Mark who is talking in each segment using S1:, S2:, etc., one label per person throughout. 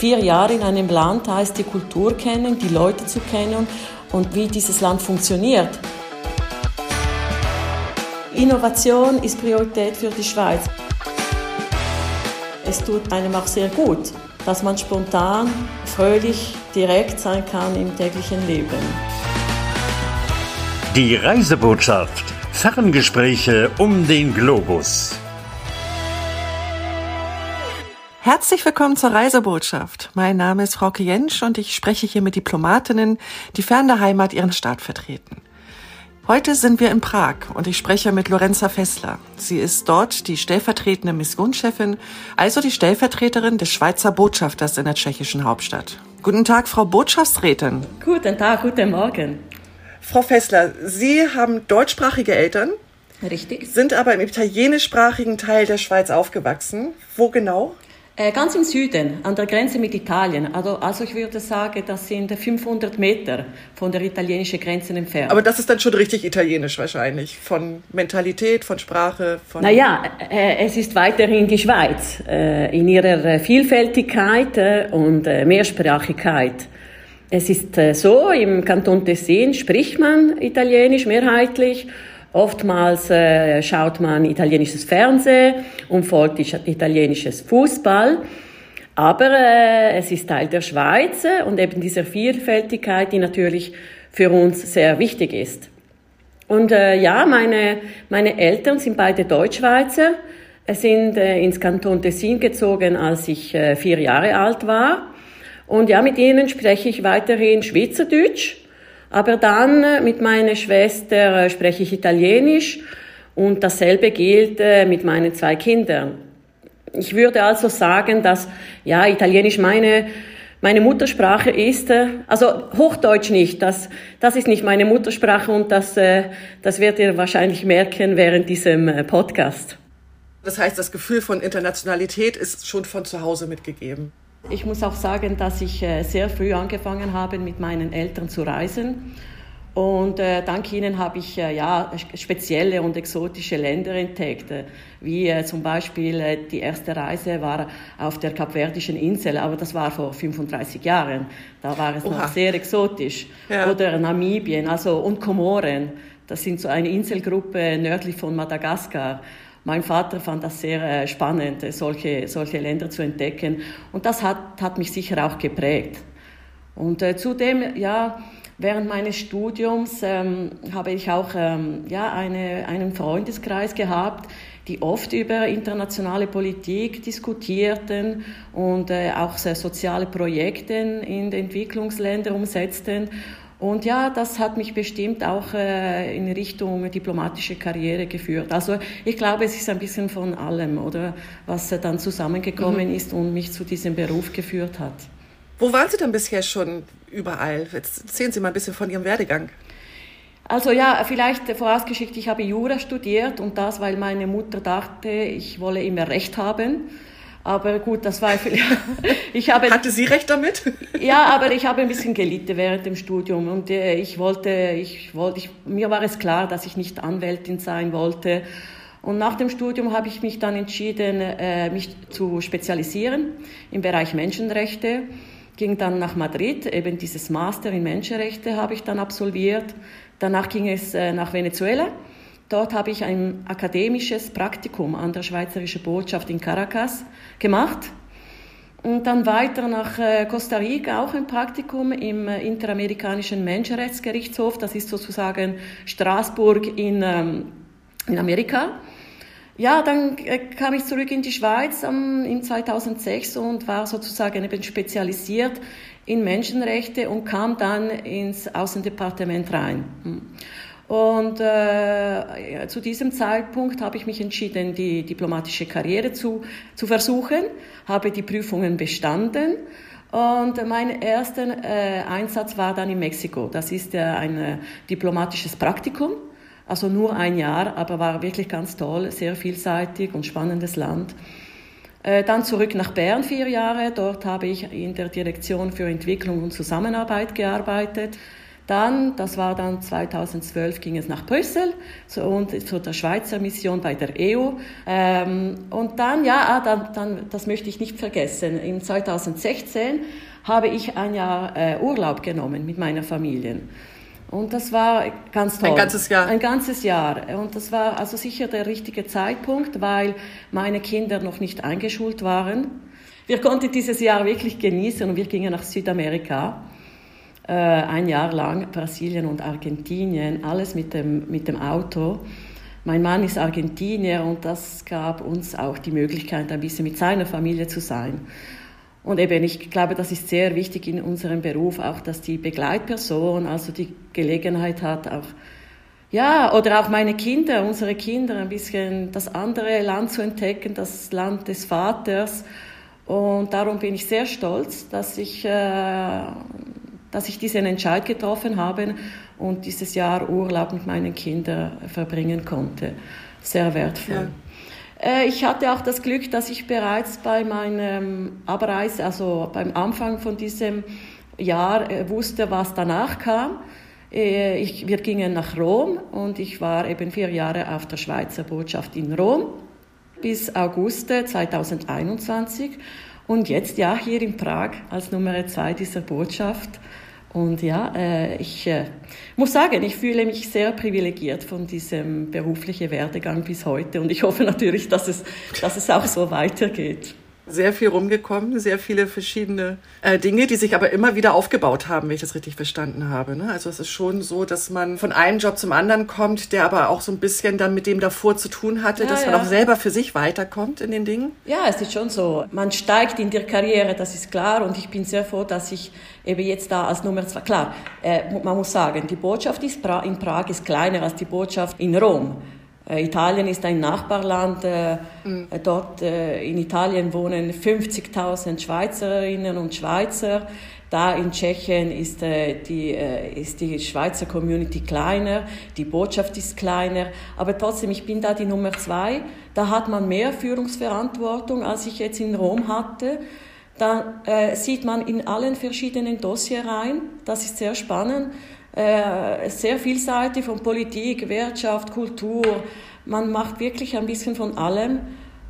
S1: vier Jahre in einem Land heißt die Kultur kennen, die Leute zu kennen und wie dieses Land funktioniert. Innovation ist Priorität für die Schweiz. Es tut einem auch sehr gut, dass man spontan, fröhlich, direkt sein kann im täglichen Leben.
S2: Die Reisebotschaft. Ferngespräche um den Globus.
S3: Herzlich willkommen zur Reisebotschaft. Mein Name ist Frau Jensch und ich spreche hier mit Diplomatinnen, die fern der Heimat ihren Staat vertreten. Heute sind wir in Prag und ich spreche mit Lorenza Fessler. Sie ist dort die stellvertretende Missionschefin, also die Stellvertreterin des Schweizer Botschafters in der tschechischen Hauptstadt. Guten Tag, Frau Botschaftsrätin.
S1: Guten Tag, guten Morgen.
S3: Frau Fessler, Sie haben deutschsprachige Eltern.
S1: Richtig.
S3: Sind aber im italienischsprachigen Teil der Schweiz aufgewachsen. Wo genau?
S1: Äh, ganz im Süden, an der Grenze mit Italien. Also, also ich würde sagen, das sind 500 Meter von der italienischen Grenze entfernt.
S3: Aber das ist dann schon richtig italienisch wahrscheinlich, von Mentalität, von Sprache, von...
S1: Naja, äh, es ist weiterhin die Schweiz äh, in ihrer Vielfältigkeit äh, und Mehrsprachigkeit. Es ist so, im Kanton Tessin spricht man Italienisch mehrheitlich Oftmals äh, schaut man italienisches Fernsehen und folgt italienisches Fußball. Aber äh, es ist Teil der Schweiz und eben dieser Vielfältigkeit, die natürlich für uns sehr wichtig ist. Und äh, ja, meine, meine Eltern sind beide Deutschschweizer, sind äh, ins Kanton Tessin gezogen, als ich äh, vier Jahre alt war. Und ja, mit ihnen spreche ich weiterhin Schweizerdeutsch. Aber dann äh, mit meiner Schwester äh, spreche ich Italienisch und dasselbe gilt äh, mit meinen zwei Kindern. Ich würde also sagen, dass ja Italienisch meine meine Muttersprache ist, also Hochdeutsch nicht, das, das ist nicht meine Muttersprache und das, das werdet ihr wahrscheinlich merken während diesem Podcast.
S3: Das heißt, das Gefühl von Internationalität ist schon von zu Hause mitgegeben.
S1: Ich muss auch sagen, dass ich äh, sehr früh angefangen habe, mit meinen Eltern zu reisen. Und äh, dank ihnen habe ich äh, ja, spezielle und exotische Länder entdeckt, äh, wie äh, zum Beispiel äh, die erste Reise war auf der Kapverdischen Insel, aber das war vor 35 Jahren. Da war es Oha. noch sehr exotisch. Ja. Oder Namibien also, und Komoren. Das sind so eine Inselgruppe nördlich von Madagaskar. Mein Vater fand das sehr äh, spannend, solche, solche Länder zu entdecken. Und das hat, hat mich sicher auch geprägt. Und äh, zudem, ja, während meines Studiums ähm, habe ich auch ähm, ja, eine, einen Freundeskreis gehabt, die oft über internationale Politik diskutierten und äh, auch soziale Projekte in Entwicklungsländern umsetzten. Und ja, das hat mich bestimmt auch äh, in Richtung diplomatische Karriere geführt. Also ich glaube, es ist ein bisschen von allem, oder was äh, dann zusammengekommen mhm. ist und mich zu diesem Beruf geführt hat.
S3: Wo waren Sie denn bisher schon überall? Jetzt erzählen Sie mal ein bisschen von Ihrem Werdegang.
S1: Also ja, vielleicht vorausgeschickt, ich habe Jura studiert und das, weil meine Mutter dachte, ich wolle immer Recht haben. Aber gut, das war vielleicht.
S3: ich habe, Hatte sie recht damit?
S1: ja, aber ich habe ein bisschen gelitten während dem Studium und äh, ich wollte, ich wollte, ich, mir war es klar, dass ich nicht Anwältin sein wollte. Und nach dem Studium habe ich mich dann entschieden, äh, mich zu spezialisieren im Bereich Menschenrechte. Ging dann nach Madrid, eben dieses Master in Menschenrechte habe ich dann absolviert. Danach ging es äh, nach Venezuela Dort habe ich ein akademisches Praktikum an der Schweizerischen Botschaft in Caracas gemacht. Und dann weiter nach äh, Costa Rica auch ein Praktikum im äh, Interamerikanischen Menschenrechtsgerichtshof. Das ist sozusagen Straßburg in, ähm, in Amerika. Ja, dann äh, kam ich zurück in die Schweiz in 2006 und war sozusagen eben spezialisiert in Menschenrechte und kam dann ins Außendepartement rein. Und äh, zu diesem Zeitpunkt habe ich mich entschieden, die diplomatische Karriere zu, zu versuchen, habe die Prüfungen bestanden. Und mein erster äh, Einsatz war dann in Mexiko. Das ist äh, ein äh, diplomatisches Praktikum, also nur ein Jahr, aber war wirklich ganz toll, sehr vielseitig und spannendes Land. Äh, dann zurück nach Bern vier Jahre. Dort habe ich in der Direktion für Entwicklung und Zusammenarbeit gearbeitet. Dann, das war dann 2012, ging es nach Brüssel zu, und zu der Schweizer Mission bei der EU. Ähm, und dann, ja, ah, dann, dann, das möchte ich nicht vergessen, im 2016 habe ich ein Jahr äh, Urlaub genommen mit meiner Familie. Und das war ganz toll.
S3: Ein ganzes Jahr.
S1: Ein ganzes Jahr. Und das war also sicher der richtige Zeitpunkt, weil meine Kinder noch nicht eingeschult waren. Wir konnten dieses Jahr wirklich genießen und wir gingen nach Südamerika. Äh, ein Jahr lang Brasilien und Argentinien, alles mit dem, mit dem Auto. Mein Mann ist Argentinier und das gab uns auch die Möglichkeit, ein bisschen mit seiner Familie zu sein. Und eben, ich glaube, das ist sehr wichtig in unserem Beruf, auch dass die Begleitperson also die Gelegenheit hat, auch, ja, oder auch meine Kinder, unsere Kinder, ein bisschen das andere Land zu entdecken, das Land des Vaters. Und darum bin ich sehr stolz, dass ich, äh, dass ich diesen Entscheid getroffen habe und dieses Jahr Urlaub mit meinen Kindern verbringen konnte. Sehr wertvoll. Ja. Äh, ich hatte auch das Glück, dass ich bereits bei meinem Abreise, also beim Anfang von diesem Jahr, äh, wusste, was danach kam. Äh, ich, wir gingen nach Rom und ich war eben vier Jahre auf der Schweizer Botschaft in Rom bis August 2021 und jetzt ja hier in Prag als Nummer zwei dieser Botschaft. Und ja, äh, ich äh, muss sagen, ich fühle mich sehr privilegiert von diesem beruflichen Werdegang bis heute. Und ich hoffe natürlich, dass es, dass es auch so weitergeht
S3: sehr viel rumgekommen, sehr viele verschiedene äh, Dinge, die sich aber immer wieder aufgebaut haben, wenn ich das richtig verstanden habe. Ne? Also es ist schon so, dass man von einem Job zum anderen kommt, der aber auch so ein bisschen dann mit dem davor zu tun hatte, ja, dass ja. man auch selber für sich weiterkommt in den Dingen.
S1: Ja, es ist schon so. Man steigt in der Karriere, das ist klar. Und ich bin sehr froh, dass ich eben jetzt da als Nummer zwei, klar, äh, man muss sagen, die Botschaft in Prag ist kleiner als die Botschaft in Rom. Äh, Italien ist ein Nachbarland. Äh, mhm. Dort äh, in Italien wohnen 50.000 Schweizerinnen und Schweizer. Da in Tschechien ist, die, ist die Schweizer Community kleiner, die Botschaft ist kleiner, aber trotzdem, ich bin da die Nummer zwei. Da hat man mehr Führungsverantwortung, als ich jetzt in Rom hatte. Da äh, sieht man in allen verschiedenen Dossier rein. Das ist sehr spannend. Äh, sehr vielseitig von Politik, Wirtschaft, Kultur. Man macht wirklich ein bisschen von allem.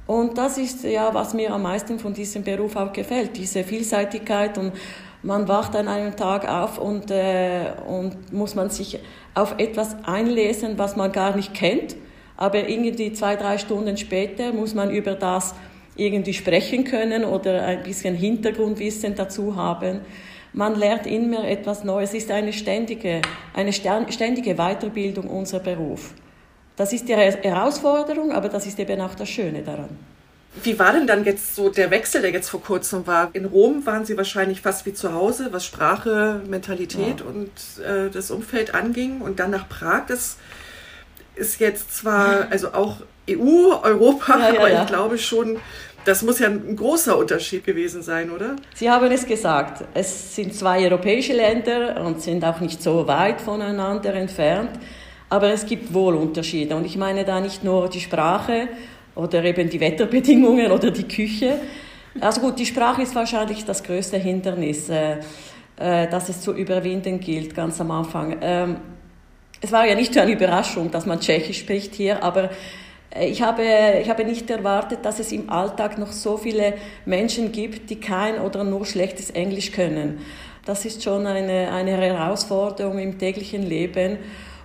S1: Und das ist ja, was mir am meisten von diesem Beruf auch gefällt, diese Vielseitigkeit und man wacht an einem Tag auf und, äh, und muss man sich auf etwas einlesen, was man gar nicht kennt. Aber irgendwie zwei, drei Stunden später muss man über das irgendwie sprechen können oder ein bisschen Hintergrundwissen dazu haben. Man lernt immer etwas Neues. Es ist eine ständige, eine ständige Weiterbildung unser Beruf. Das ist die Herausforderung, aber das ist eben auch das Schöne daran.
S3: Wie war denn dann jetzt so der Wechsel, der jetzt vor kurzem war? In Rom waren Sie wahrscheinlich fast wie zu Hause, was Sprache, Mentalität ja. und äh, das Umfeld anging. Und dann nach Prag, das ist jetzt zwar also auch EU, Europa, ja, ja, aber ich glaube schon das muss ja ein großer Unterschied gewesen sein, oder?
S1: Sie haben es gesagt. Es sind zwei europäische Länder und sind auch nicht so weit voneinander entfernt. Aber es gibt wohl Unterschiede. Und ich meine da nicht nur die Sprache oder eben die Wetterbedingungen oder die Küche. Also gut, die Sprache ist wahrscheinlich das größte Hindernis, äh, äh, das es zu überwinden gilt, ganz am Anfang. Ähm, es war ja nicht so eine Überraschung, dass man Tschechisch spricht hier, aber ich habe, ich habe nicht erwartet, dass es im Alltag noch so viele Menschen gibt, die kein oder nur schlechtes Englisch können. Das ist schon eine, eine Herausforderung im täglichen Leben.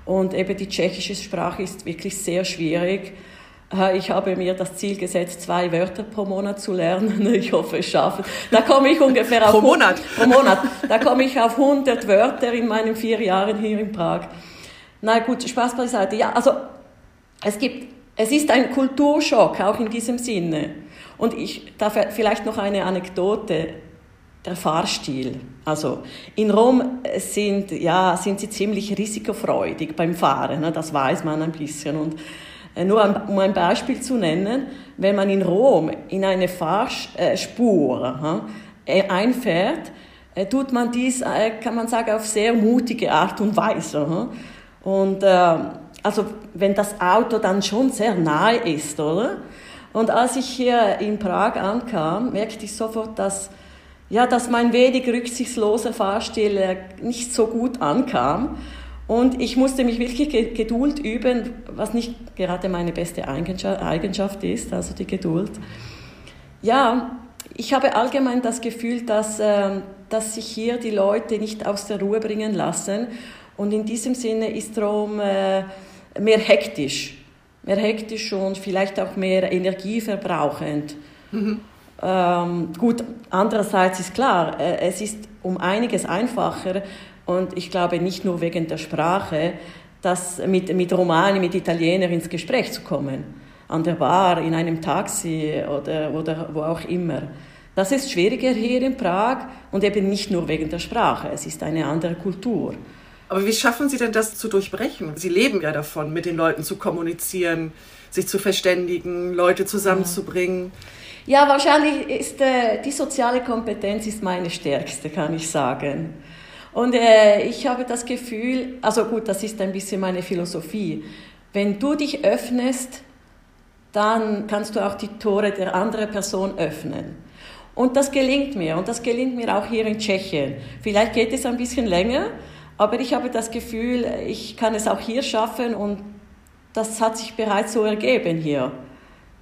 S1: Und eben die tschechische Sprache ist wirklich sehr schwierig. Äh, ich habe mir das Ziel gesetzt, zwei Wörter pro Monat zu lernen. Ich hoffe, es schaffe. Da komme ich ungefähr auf...
S3: pro Monat?
S1: Pro Monat. Da komme ich auf 100 Wörter in meinen vier Jahren hier in Prag. Na gut, Spaß beiseite. Ja, also es gibt es ist ein Kulturschock, auch in diesem Sinne. Und ich darf vielleicht noch eine Anekdote. Der Fahrstil. Also in Rom sind, ja, sind sie ziemlich risikofreudig beim Fahren, ne? das weiß man ein bisschen. Und äh, nur um ein Beispiel zu nennen, wenn man in Rom in eine Fahrspur äh, einfährt, äh, tut man dies, kann man sagen, auf sehr mutige Art und Weise. Und also wenn das Auto dann schon sehr nahe ist, oder? Und als ich hier in Prag ankam, merkte ich sofort, dass ja, dass mein wenig rücksichtsloser Fahrstil äh, nicht so gut ankam. Und ich musste mich wirklich Geduld üben, was nicht gerade meine beste Eigenschaft ist, also die Geduld. Ja, ich habe allgemein das Gefühl, dass, äh, dass sich hier die Leute nicht aus der Ruhe bringen lassen. Und in diesem Sinne ist Rom äh, mehr hektisch. Mehr hektisch und vielleicht auch mehr energieverbrauchend. Mhm. Ähm, gut, andererseits ist klar, äh, es ist um einiges einfacher und ich glaube nicht nur wegen der Sprache, dass mit, mit Romani, mit Italienern ins Gespräch zu kommen. An der Bar, in einem Taxi oder, oder wo auch immer. Das ist schwieriger hier in Prag und eben nicht nur wegen der Sprache. Es ist eine andere Kultur.
S3: Aber wie schaffen Sie denn das zu durchbrechen? Sie leben ja davon, mit den Leuten zu kommunizieren, sich zu verständigen, Leute zusammenzubringen.
S1: Ja, wahrscheinlich ist äh, die soziale Kompetenz ist meine stärkste, kann ich sagen. Und äh, ich habe das Gefühl, also gut, das ist ein bisschen meine Philosophie. Wenn du dich öffnest, dann kannst du auch die Tore der anderen Person öffnen. Und das gelingt mir. Und das gelingt mir auch hier in Tschechien. Vielleicht geht es ein bisschen länger, aber ich habe das Gefühl, ich kann es auch hier schaffen und das hat sich bereits so ergeben hier.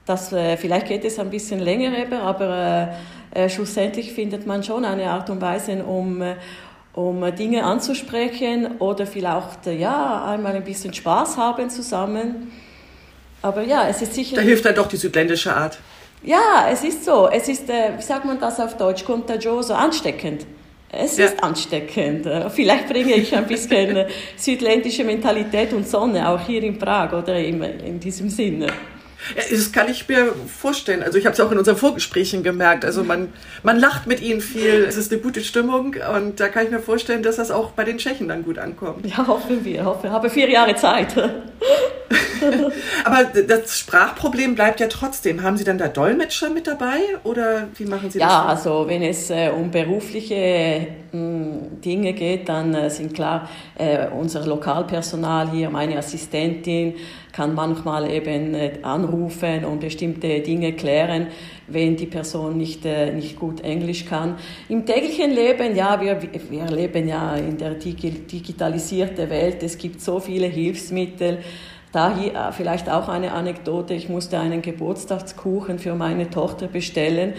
S1: Das, äh, vielleicht geht es ein bisschen länger eben, aber äh, äh, schlussendlich findet man schon eine Art und Weise, um, um Dinge anzusprechen oder vielleicht ja, einmal ein bisschen Spaß haben zusammen. Aber ja, es ist sicher.
S3: Da hilft dann doch die südländische Art.
S1: Ja, es ist so. Es ist, äh, wie sagt man das auf Deutsch, contagioso, ansteckend. Es ja. ist ansteckend. Vielleicht bringe ich ein bisschen südländische Mentalität und Sonne auch hier in Prag oder in, in diesem Sinne.
S3: Ja, das kann ich mir vorstellen. Also ich habe es auch in unseren Vorgesprächen gemerkt. Also man, man lacht mit ihnen viel, es ist eine gute Stimmung und da kann ich mir vorstellen, dass das auch bei den Tschechen dann gut ankommt.
S1: Ja, hoffen wir. Hoffen. Ich habe vier Jahre Zeit.
S3: Aber das Sprachproblem bleibt ja trotzdem. Haben Sie dann da Dolmetscher mit dabei oder wie machen Sie
S1: ja,
S3: das?
S1: Ja, also wenn es äh, um berufliche mh, hm, Dinge geht, dann äh, sind klar äh, unser Lokalpersonal hier, meine Assistentin, kann manchmal eben äh, anrufen und bestimmte Dinge klären, wenn die Person nicht, äh, nicht gut Englisch kann. Im täglichen Leben, ja, wir, wir leben ja in der digitalisierten Welt, es gibt so viele Hilfsmittel. Da hier äh, vielleicht auch eine Anekdote, ich musste einen Geburtstagskuchen für meine Tochter bestellen.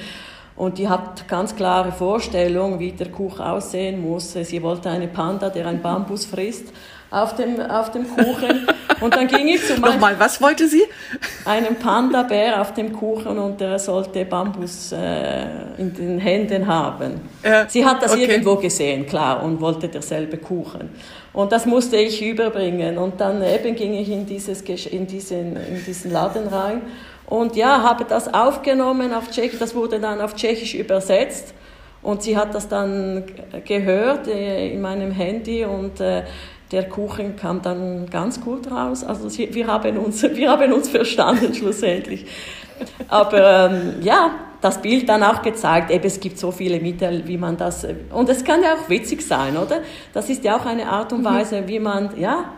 S1: Und die hat ganz klare Vorstellung, wie der Kuchen aussehen muss. Sie wollte einen Panda, der ein Bambus frisst auf dem, auf dem Kuchen. Und dann ging ich zu
S3: meinem... Nochmal, was wollte sie?
S1: Einen Panda-Bär auf dem Kuchen und der sollte Bambus äh, in den Händen haben. Äh, sie hat das okay. irgendwo gesehen, klar, und wollte derselbe Kuchen. Und das musste ich überbringen. Und dann eben ging ich in, dieses, in, diesen, in diesen Laden rein und ja, habe das aufgenommen auf Tschechisch. Das wurde dann auf Tschechisch übersetzt. Und sie hat das dann gehört äh, in meinem Handy und äh, der Kuchen kam dann ganz gut raus. Also wir haben uns, wir haben uns verstanden schlussendlich. Aber ähm, ja, das Bild dann auch gezeigt, eben es gibt so viele Mittel, wie man das, und es kann ja auch witzig sein, oder? Das ist ja auch eine Art und mhm. Weise, wie man, ja,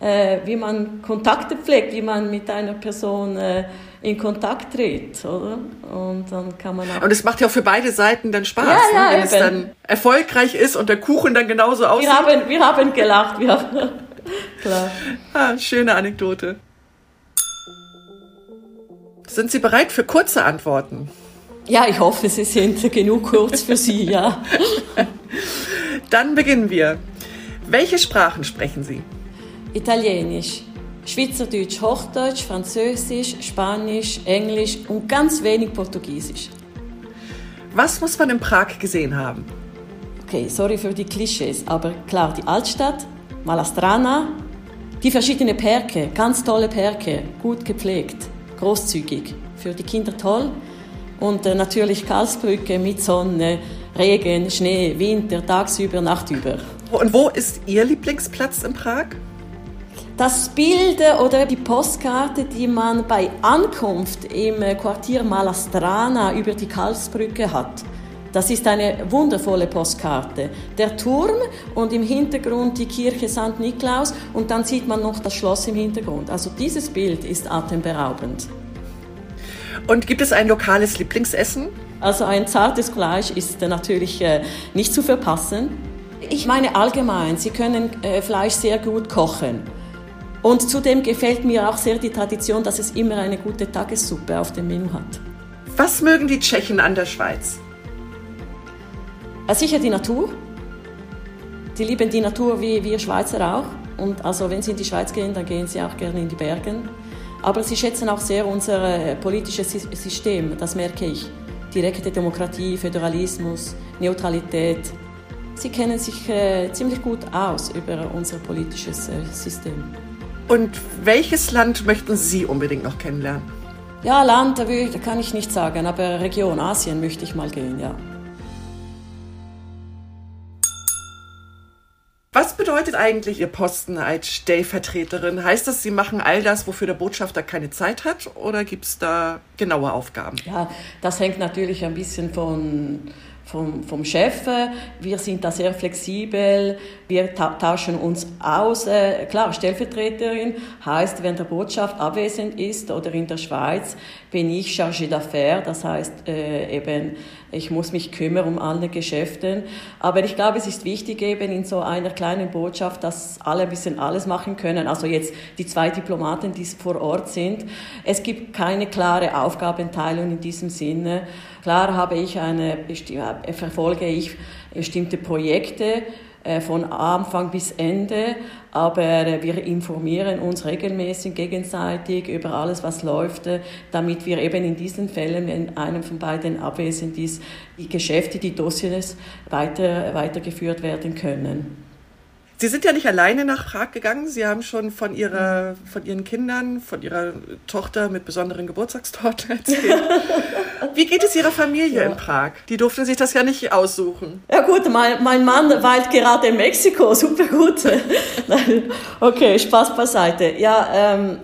S1: äh, wie man Kontakte pflegt, wie man mit einer Person äh, in Kontakt tritt, oder? Und dann kann man auch.
S3: Und es macht ja auch für beide Seiten dann Spaß, ja, ja, ne? wenn eben. es dann erfolgreich ist und der Kuchen dann genauso aussieht.
S1: Wir haben, wir haben gelacht, wir haben, klar.
S3: Ah, schöne Anekdote. Sind Sie bereit für kurze Antworten?
S1: Ja, ich hoffe, Sie sind genug kurz für Sie, ja.
S3: Dann beginnen wir. Welche Sprachen sprechen Sie?
S1: Italienisch, Schweizerdeutsch, Hochdeutsch, Französisch, Spanisch, Englisch und ganz wenig Portugiesisch.
S3: Was muss man in Prag gesehen haben?
S1: Okay, sorry für die Klischees, aber klar, die Altstadt, Malastrana, die verschiedenen Perke, ganz tolle Perke, gut gepflegt, großzügig, für die Kinder toll. Und äh, natürlich Karlsbrücke mit Sonne, Regen, Schnee, Winter, tagsüber, nachtüber.
S3: Und wo ist Ihr Lieblingsplatz in Prag?
S1: Das Bild oder die Postkarte, die man bei Ankunft im Quartier Malastrana über die Karlsbrücke hat, das ist eine wundervolle Postkarte. Der Turm und im Hintergrund die Kirche St. Niklaus und dann sieht man noch das Schloss im Hintergrund. Also dieses Bild ist atemberaubend.
S3: Und gibt es ein lokales Lieblingsessen?
S1: Also ein zartes Fleisch ist natürlich äh, nicht zu verpassen. Ich meine allgemein, Sie können äh, Fleisch sehr gut kochen. Und zudem gefällt mir auch sehr die Tradition, dass es immer eine gute Tagessuppe auf dem Menü hat.
S3: Was mögen die Tschechen an der Schweiz?
S1: Sicher die Natur. Die lieben die Natur wie wir Schweizer auch. Und also wenn sie in die Schweiz gehen, dann gehen sie auch gerne in die Bergen. Aber sie schätzen auch sehr unser äh, politisches System, das merke ich. Direkte Demokratie, Föderalismus, Neutralität. Sie kennen sich äh, ziemlich gut aus über unser politisches äh, System.
S3: Und welches Land möchten Sie unbedingt noch kennenlernen?
S1: Ja, Land, da kann ich nicht sagen, aber Region Asien möchte ich mal gehen, ja.
S3: Was bedeutet eigentlich Ihr Posten als Stellvertreterin? Heißt das, Sie machen all das, wofür der Botschafter keine Zeit hat? Oder gibt es da genaue Aufgaben?
S1: Ja, das hängt natürlich ein bisschen von vom, vom Chef. Wir sind da sehr flexibel, wir ta tauschen uns aus. Äh, klar, Stellvertreterin heißt, wenn der Botschaft abwesend ist oder in der Schweiz, bin ich chargé d'affaires, das heißt äh, eben, ich muss mich kümmern um alle Geschäfte. Aber ich glaube, es ist wichtig eben in so einer kleinen Botschaft, dass alle ein bisschen alles machen können. Also jetzt die zwei Diplomaten, die vor Ort sind. Es gibt keine klare Aufgabenteilung in diesem Sinne. Klar habe ich eine, verfolge ich bestimmte Projekte, äh, von Anfang bis Ende, aber äh, wir informieren uns regelmäßig gegenseitig über alles, was läuft, äh, damit wir eben in diesen Fällen, wenn einem von beiden abwesend ist, die Geschäfte, die Dossiers weiter, weitergeführt werden können.
S3: Sie sind ja nicht alleine nach Prag gegangen. Sie haben schon von, ihrer, von Ihren Kindern, von Ihrer Tochter mit besonderen Geburtstagstorten erzählt. Wie geht es Ihrer Familie ja. in Prag? Die durften sich das ja nicht aussuchen.
S1: Ja gut, mein, mein Mann weilt gerade in Mexiko. Super gut. okay, Spaß beiseite. Ja, ähm,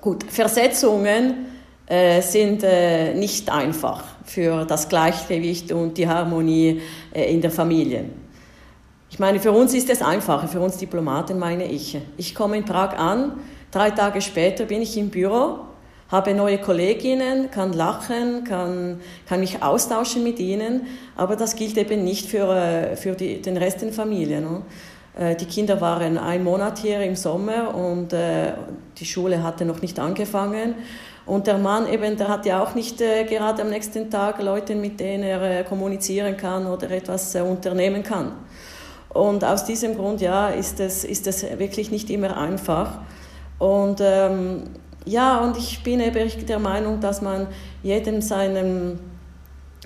S1: gut, Versetzungen äh, sind äh, nicht einfach für das Gleichgewicht und die Harmonie äh, in der Familie. Ich meine, für uns ist es einfacher, für uns Diplomaten meine ich. Ich komme in Prag an, drei Tage später bin ich im Büro, habe neue Kolleginnen, kann lachen, kann, kann mich austauschen mit ihnen, aber das gilt eben nicht für, äh, für die, den Rest der Familie. Ne? Äh, die Kinder waren ein Monat hier im Sommer und äh, die Schule hatte noch nicht angefangen. Und der Mann eben, der hat ja auch nicht äh, gerade am nächsten Tag Leute, mit denen er äh, kommunizieren kann oder etwas äh, unternehmen kann. Und aus diesem Grund, ja, ist es, ist wirklich nicht immer einfach. Und ähm, ja, und ich bin eben der Meinung, dass man jedem seinem,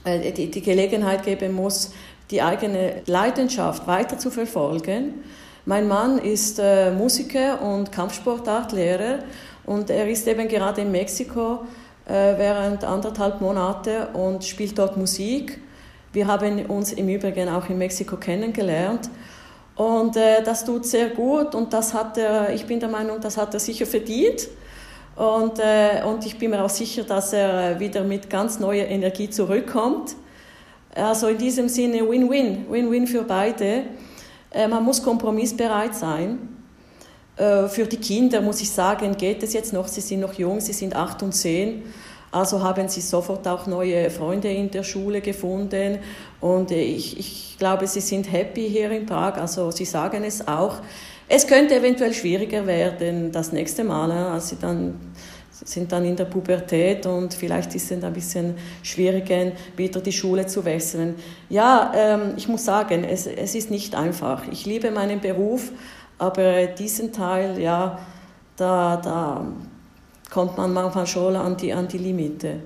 S1: äh, die, die Gelegenheit geben muss, die eigene Leidenschaft weiter zu verfolgen. Mein Mann ist äh, Musiker und Kampfsportartlehrer und er ist eben gerade in Mexiko äh, während anderthalb Monate und spielt dort Musik. Wir haben uns im Übrigen auch in Mexiko kennengelernt. Und äh, das tut sehr gut und das hat er, ich bin der Meinung, das hat er sicher verdient. Und, äh, und ich bin mir auch sicher, dass er wieder mit ganz neuer Energie zurückkommt. Also in diesem Sinne Win-Win, Win-Win für beide. Äh, man muss kompromissbereit sein. Äh, für die Kinder muss ich sagen, geht es jetzt noch, sie sind noch jung, sie sind acht und zehn. Also haben sie sofort auch neue Freunde in der Schule gefunden und ich, ich glaube, sie sind happy hier in Prag. Also sie sagen es auch. Es könnte eventuell schwieriger werden das nächste Mal, als sie dann sind dann in der Pubertät und vielleicht ist es ein bisschen schwieriger, wieder die Schule zu wechseln. Ja, ähm, ich muss sagen, es, es ist nicht einfach. Ich liebe meinen Beruf, aber diesen Teil, ja, da, da, kommt man manchmal schon an die, an die Limite.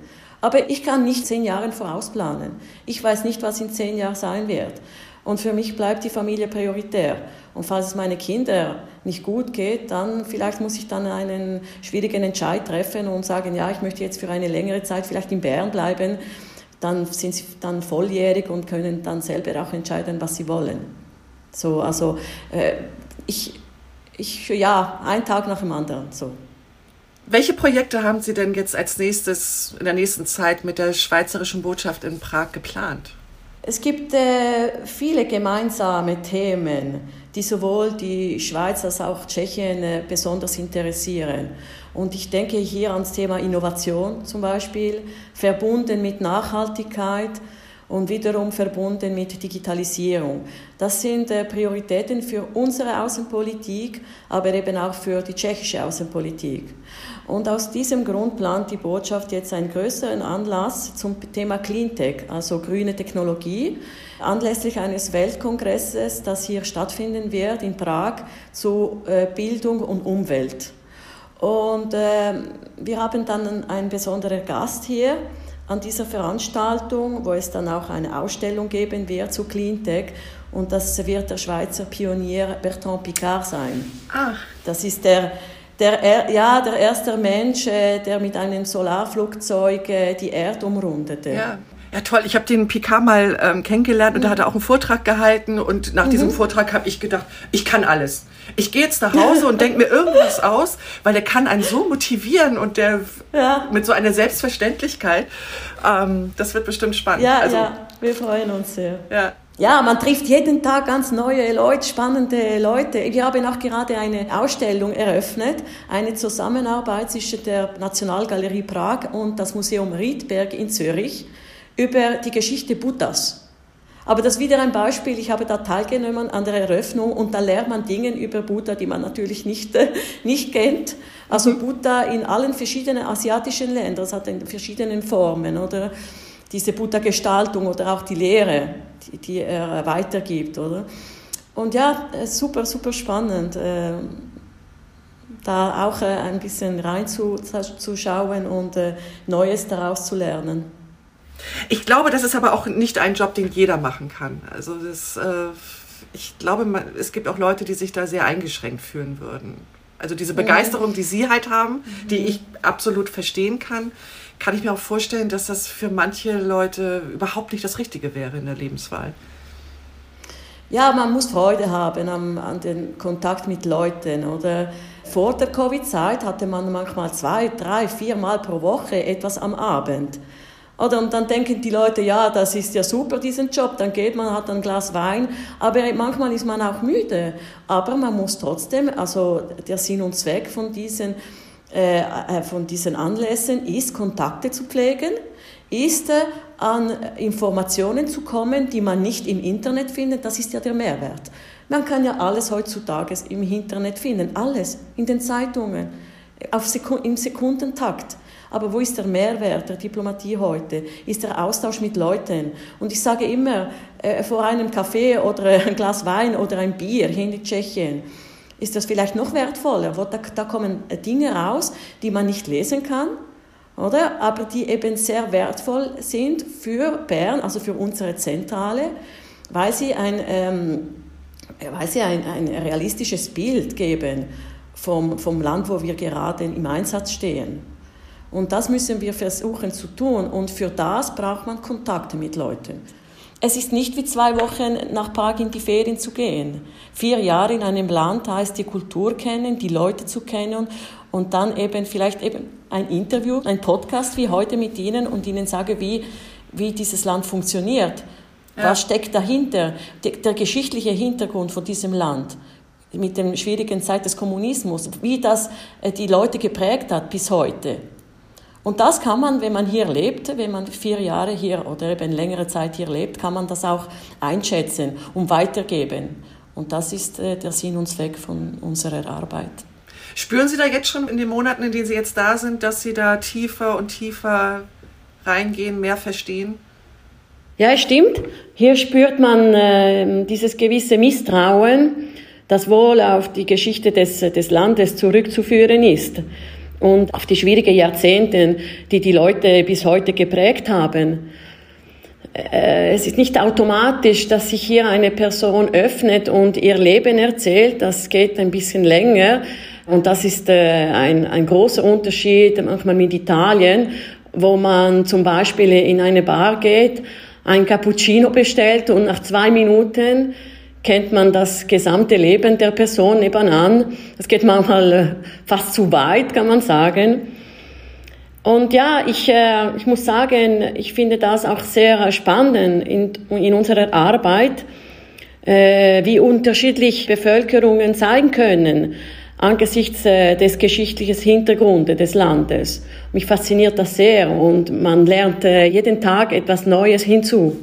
S1: Aber ich kann nicht zehn Jahre vorausplanen. Ich weiß nicht, was in zehn Jahren sein wird. Und für mich bleibt die Familie prioritär. Und falls es meine Kinder nicht gut geht, dann vielleicht muss ich dann einen schwierigen Entscheid treffen und sagen, ja, ich möchte jetzt für eine längere Zeit vielleicht in Bern bleiben. Dann sind sie dann volljährig und können dann selber auch entscheiden, was sie wollen. So, also äh, ich, ich, ja, ein Tag nach dem anderen. So.
S3: Welche Projekte haben Sie denn jetzt als nächstes in der nächsten Zeit mit der Schweizerischen Botschaft in Prag geplant?
S1: Es gibt äh, viele gemeinsame Themen, die sowohl die Schweiz als auch Tschechien äh, besonders interessieren. Und ich denke hier ans Thema Innovation zum Beispiel, verbunden mit Nachhaltigkeit und wiederum verbunden mit Digitalisierung. Das sind äh, Prioritäten für unsere Außenpolitik, aber eben auch für die tschechische Außenpolitik. Und aus diesem Grund plant die Botschaft jetzt einen größeren Anlass zum Thema Cleantech, also grüne Technologie, anlässlich eines Weltkongresses, das hier stattfinden wird in Prag zu äh, Bildung und Umwelt. Und äh, wir haben dann einen besonderen Gast hier, an dieser Veranstaltung, wo es dann auch eine Ausstellung geben wird zu Cleantech. Und das wird der Schweizer Pionier Bertrand Picard sein. Ach. Das ist der, der, ja, der erste Mensch, äh, der mit einem Solarflugzeug äh, die Erde umrundete.
S3: Ja. Ja, toll. Ich habe den Picard mal ähm, kennengelernt und mhm. da hat er auch einen Vortrag gehalten. Und nach mhm. diesem Vortrag habe ich gedacht, ich kann alles. Ich gehe jetzt nach Hause und denke mir irgendwas aus, weil der kann einen so motivieren und der ja. mit so einer Selbstverständlichkeit. Ähm, das wird bestimmt spannend.
S1: Ja, also, ja, wir freuen uns sehr. Ja. Ja, man trifft jeden Tag ganz neue Leute, spannende Leute. Wir haben auch gerade eine Ausstellung eröffnet, eine Zusammenarbeit zwischen der Nationalgalerie Prag und das Museum Riedberg in Zürich über die Geschichte Buddhas. Aber das ist wieder ein Beispiel, ich habe da teilgenommen an der Eröffnung und da lernt man Dinge über Buddha, die man natürlich nicht, nicht kennt. Also. Buddha in allen verschiedenen asiatischen Ländern, das hat in verschiedenen Formen, oder? Diese Buddha-Gestaltung oder auch die Lehre, die, die, er weitergibt, oder? Und ja, äh, super, super spannend, äh, da auch äh, ein bisschen reinzuschauen und äh, Neues daraus zu lernen.
S3: Ich glaube, das ist aber auch nicht ein Job, den jeder machen kann. Also das, ich glaube, man, es gibt auch Leute, die sich da sehr eingeschränkt fühlen würden. Also diese Begeisterung, die Sie halt haben, mhm. die ich absolut verstehen kann, kann ich mir auch vorstellen, dass das für manche Leute überhaupt nicht das Richtige wäre in der Lebenswahl.
S1: Ja, man muss Freude haben an, an den Kontakt mit Leuten. Oder vor der Covid-Zeit hatte man manchmal zwei, drei, vier Mal pro Woche etwas am Abend. Oder, und dann denken die Leute, ja, das ist ja super, diesen Job, dann geht man, hat ein Glas Wein, aber manchmal ist man auch müde. Aber man muss trotzdem, also der Sinn und Zweck von diesen, von diesen Anlässen ist, Kontakte zu pflegen, ist äh, an Informationen zu kommen, die man nicht im Internet findet, das ist ja der Mehrwert. Man kann ja alles heutzutage im Internet finden, alles, in den Zeitungen, Sekund im Sekundentakt. Aber wo ist der Mehrwert der Diplomatie heute? Ist der Austausch mit Leuten? Und ich sage immer, äh, vor einem Kaffee oder ein Glas Wein oder ein Bier hier in Tschechien, ist das vielleicht noch wertvoller. Da, da kommen Dinge raus, die man nicht lesen kann, oder? Aber die eben sehr wertvoll sind für Bern, also für unsere Zentrale, weil sie ein, ähm, weil sie ein, ein realistisches Bild geben vom, vom Land, wo wir gerade im Einsatz stehen. Und das müssen wir versuchen zu tun. Und für das braucht man Kontakte mit Leuten. Es ist nicht wie zwei Wochen nach Prag in die Ferien zu gehen. Vier Jahre in einem Land heißt die Kultur kennen, die Leute zu kennen und dann eben vielleicht eben ein Interview, ein Podcast wie heute mit Ihnen und Ihnen sage, wie, wie dieses Land funktioniert. Ja. Was steckt dahinter? Der, der geschichtliche Hintergrund von diesem Land mit der schwierigen Zeit des Kommunismus, wie das äh, die Leute geprägt hat bis heute. Und das kann man, wenn man hier lebt, wenn man vier Jahre hier oder eben längere Zeit hier lebt, kann man das auch einschätzen und weitergeben. Und das ist äh, der Sinn und Zweck von unserer Arbeit.
S3: Spüren Sie da jetzt schon in den Monaten, in denen Sie jetzt da sind, dass Sie da tiefer und tiefer reingehen, mehr verstehen?
S1: Ja, es stimmt. Hier spürt man äh, dieses gewisse Misstrauen, das wohl auf die Geschichte des, des Landes zurückzuführen ist und auf die schwierigen Jahrzehnte, die die Leute bis heute geprägt haben. Äh, es ist nicht automatisch, dass sich hier eine Person öffnet und ihr Leben erzählt. Das geht ein bisschen länger. Und das ist äh, ein, ein großer Unterschied manchmal mit Italien, wo man zum Beispiel in eine Bar geht, ein Cappuccino bestellt und nach zwei Minuten kennt man das gesamte Leben der Person nebenan. Das geht manchmal äh, fast zu weit, kann man sagen. Und ja, ich, äh, ich muss sagen, ich finde das auch sehr spannend in, in unserer Arbeit, äh, wie unterschiedlich Bevölkerungen sein können angesichts des geschichtlichen Hintergrundes des Landes. Mich fasziniert das sehr und man lernt jeden Tag etwas Neues hinzu.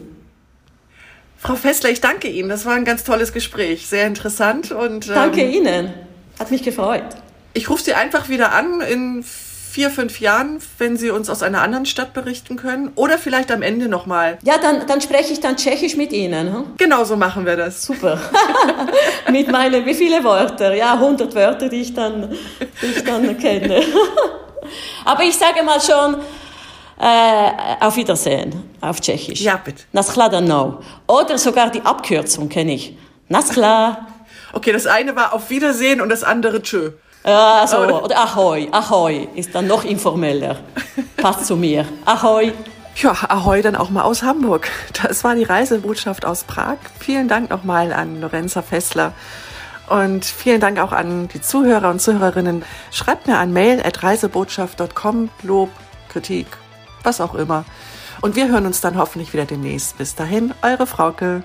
S3: Frau Fessler, ich danke Ihnen. Das war ein ganz tolles Gespräch, sehr interessant und
S1: ähm, danke Ihnen. Hat mich gefreut.
S3: Ich rufe Sie einfach wieder an in vier, fünf Jahren, wenn Sie uns aus einer anderen Stadt berichten können. Oder vielleicht am Ende nochmal.
S1: Ja, dann, dann spreche ich dann Tschechisch mit Ihnen. Hm?
S3: Genau so machen wir das.
S1: Super. mit meinen, wie viele Wörter? Ja, 100 Wörter, die ich dann, die ich dann kenne. Aber ich sage mal schon, äh, auf Wiedersehen auf Tschechisch.
S3: Ja, bitte.
S1: Naschla Oder sogar die Abkürzung kenne ich. Naschla.
S3: Okay, das eine war auf Wiedersehen und das andere Tschö.
S1: Ja, so. Oder Ahoi. Ahoi ist dann noch informeller. Passt zu mir. Ahoi.
S3: Ja, Ahoi dann auch mal aus Hamburg. Das war die Reisebotschaft aus Prag. Vielen Dank nochmal an Lorenza Fessler. Und vielen Dank auch an die Zuhörer und Zuhörerinnen. Schreibt mir an mail at reisebotschaft.com Lob, Kritik, was auch immer. Und wir hören uns dann hoffentlich wieder demnächst. Bis dahin, eure Frauke.